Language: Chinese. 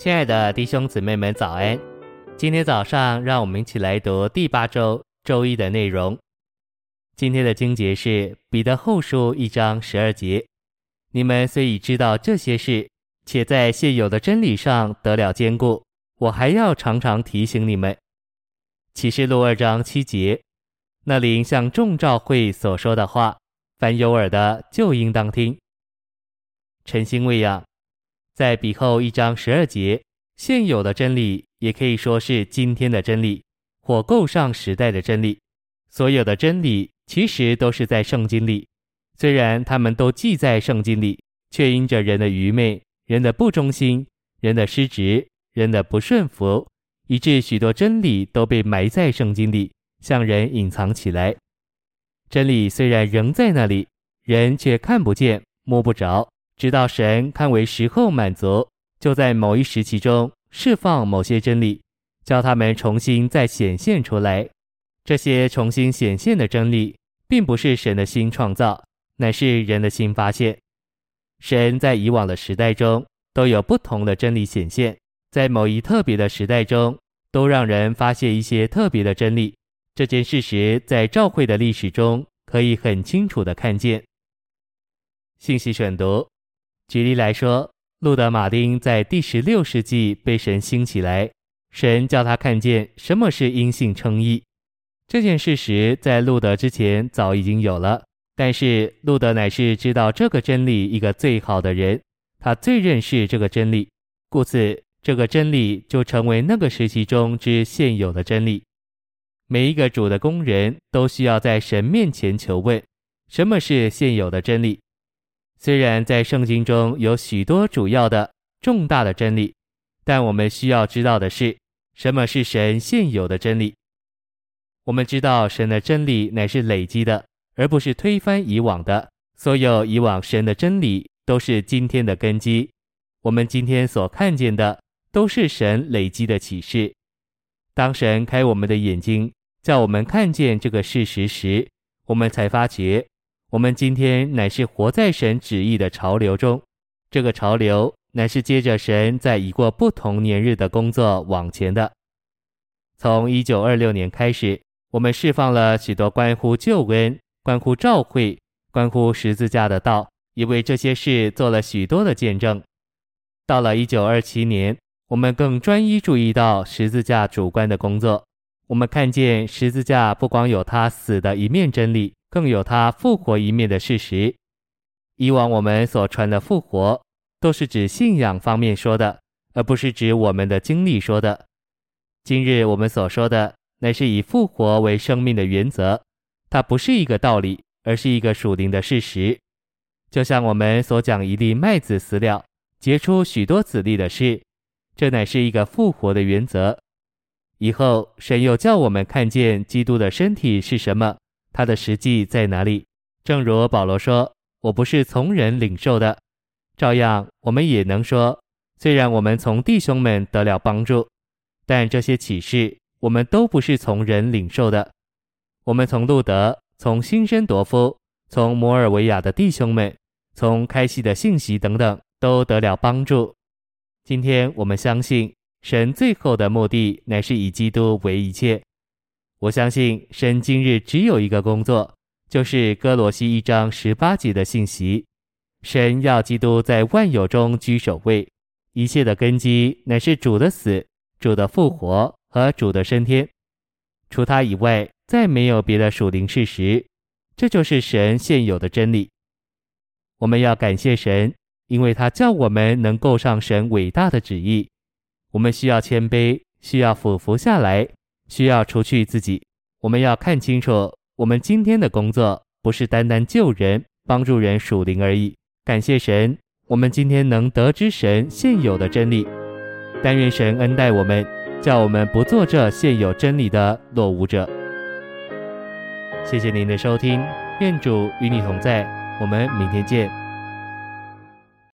亲爱的弟兄姊妹们，早安！今天早上，让我们一起来读第八周周一的内容。今天的经节是彼得后书一章十二节：你们虽已知道这些事，且在现有的真理上得了坚固，我还要常常提醒你们。启示录二章七节：那灵向众召会所说的话，凡有耳的就应当听。晨星喂养。在彼后一章十二节，现有的真理也可以说是今天的真理，或构上时代的真理。所有的真理其实都是在圣经里，虽然他们都记在圣经里，却因着人的愚昧、人的不忠心、人的失职、人的不顺服，以致许多真理都被埋在圣经里，向人隐藏起来。真理虽然仍在那里，人却看不见、摸不着。直到神看为时候满足，就在某一时期中释放某些真理，叫他们重新再显现出来。这些重新显现的真理，并不是神的新创造，乃是人的新发现。神在以往的时代中都有不同的真理显现，在某一特别的时代中，都让人发现一些特别的真理。这件事实在教会的历史中可以很清楚的看见。信息选读。举例来说，路德马丁在第十六世纪被神兴起来，神叫他看见什么是因信称义。这件事实在路德之前早已经有了，但是路德乃是知道这个真理一个最好的人，他最认识这个真理，故此这个真理就成为那个时期中之现有的真理。每一个主的工人都需要在神面前求问，什么是现有的真理。虽然在圣经中有许多主要的重大的真理，但我们需要知道的是，什么是神现有的真理。我们知道神的真理乃是累积的，而不是推翻以往的。所有以往神的真理都是今天的根基。我们今天所看见的都是神累积的启示。当神开我们的眼睛，叫我们看见这个事实时，我们才发觉。我们今天乃是活在神旨意的潮流中，这个潮流乃是接着神在已过不同年日的工作往前的。从一九二六年开始，我们释放了许多关乎救恩、关乎召会、关乎十字架的道，也为这些事做了许多的见证。到了一九二七年，我们更专一注意到十字架主观的工作。我们看见十字架不光有他死的一面真理。更有他复活一面的事实。以往我们所传的复活，都是指信仰方面说的，而不是指我们的经历说的。今日我们所说的，乃是以复活为生命的原则。它不是一个道理，而是一个属灵的事实。就像我们所讲一粒麦子死了，结出许多子粒的事，这乃是一个复活的原则。以后神又叫我们看见基督的身体是什么。他的实际在哪里？正如保罗说：“我不是从人领受的。”照样，我们也能说：虽然我们从弟兄们得了帮助，但这些启示我们都不是从人领受的。我们从路德、从辛申铎夫、从摩尔维亚的弟兄们、从开西的信息等等，都得了帮助。今天我们相信，神最后的目的乃是以基督为一切。我相信神今日只有一个工作，就是哥罗西一章十八节的信息。神要基督在万有中居首位，一切的根基乃是主的死、主的复活和主的升天。除他以外，再没有别的属灵事实。这就是神现有的真理。我们要感谢神，因为他叫我们能够上神伟大的旨意。我们需要谦卑，需要俯伏下来。需要除去自己，我们要看清楚，我们今天的工作不是单单救人、帮助人属灵而已。感谢神，我们今天能得知神现有的真理。但愿神恩待我们，叫我们不做这现有真理的落伍者。谢谢您的收听，愿主与你同在，我们明天见。